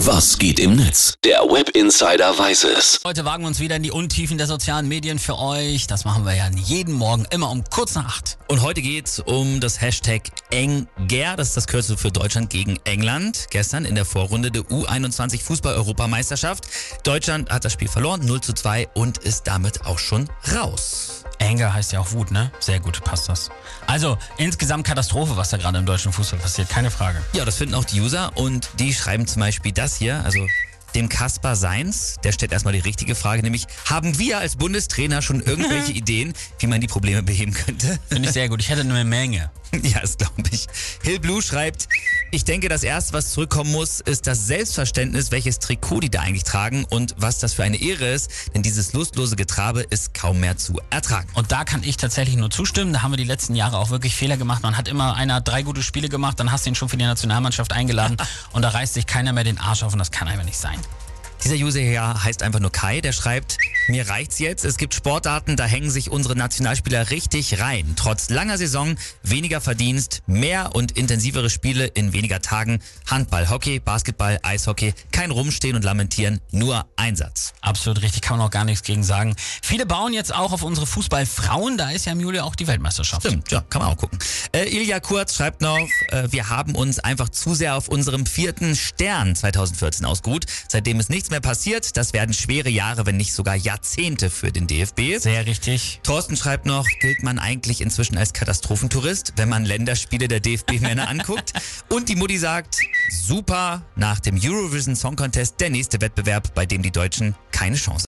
Was geht im Netz? Der Web Insider weiß es. Heute wagen wir uns wieder in die Untiefen der sozialen Medien für euch. Das machen wir ja jeden Morgen, immer um kurz nach acht. Und heute geht's um das Hashtag Enger. Das ist das Kürzel für Deutschland gegen England. Gestern in der Vorrunde der U21 Fußball-Europameisterschaft. Deutschland hat das Spiel verloren, 0 zu 2 und ist damit auch schon raus. Anger heißt ja auch Wut, ne? Sehr gut, passt das. Also insgesamt Katastrophe, was da gerade im deutschen Fußball passiert, keine Frage. Ja, das finden auch die User und die schreiben zum Beispiel das hier, also dem Kaspar Seins, der stellt erstmal die richtige Frage, nämlich haben wir als Bundestrainer schon irgendwelche Ideen, wie man die Probleme beheben könnte? Finde ich sehr gut. Ich hätte eine Menge. Ja, das glaube ich. Hill Blue schreibt, ich denke, das erste, was zurückkommen muss, ist das Selbstverständnis, welches Trikot die da eigentlich tragen und was das für eine Ehre ist, denn dieses lustlose Getrabe ist kaum mehr zu ertragen. Und da kann ich tatsächlich nur zustimmen. Da haben wir die letzten Jahre auch wirklich Fehler gemacht. Man hat immer einer drei gute Spiele gemacht, dann hast du ihn schon für die Nationalmannschaft eingeladen und da reißt sich keiner mehr den Arsch auf und das kann einfach nicht sein. Dieser User hier heißt einfach nur Kai, der schreibt, mir reicht's jetzt. Es gibt Sportarten, da hängen sich unsere Nationalspieler richtig rein. Trotz langer Saison, weniger Verdienst, mehr und intensivere Spiele in weniger Tagen. Handball, Hockey, Basketball, Eishockey, kein Rumstehen und Lamentieren, nur Einsatz. Absolut richtig, kann man auch gar nichts gegen sagen. Viele bauen jetzt auch auf unsere Fußballfrauen, da ist ja im Juli auch die Weltmeisterschaft. Stimmt, ja, kann man auch gucken. Äh, Ilja Kurz schreibt noch, äh, wir haben uns einfach zu sehr auf unserem vierten Stern 2014 ausgeruht, seitdem ist nichts mehr passiert. Das werden schwere Jahre, wenn nicht sogar Jahrzehnte für den DFB. Sehr richtig. Thorsten schreibt noch, gilt man eigentlich inzwischen als Katastrophentourist, wenn man Länderspiele der DFB-Männer anguckt. Und die Mutti sagt, super, nach dem Eurovision Song Contest der nächste Wettbewerb, bei dem die Deutschen keine Chance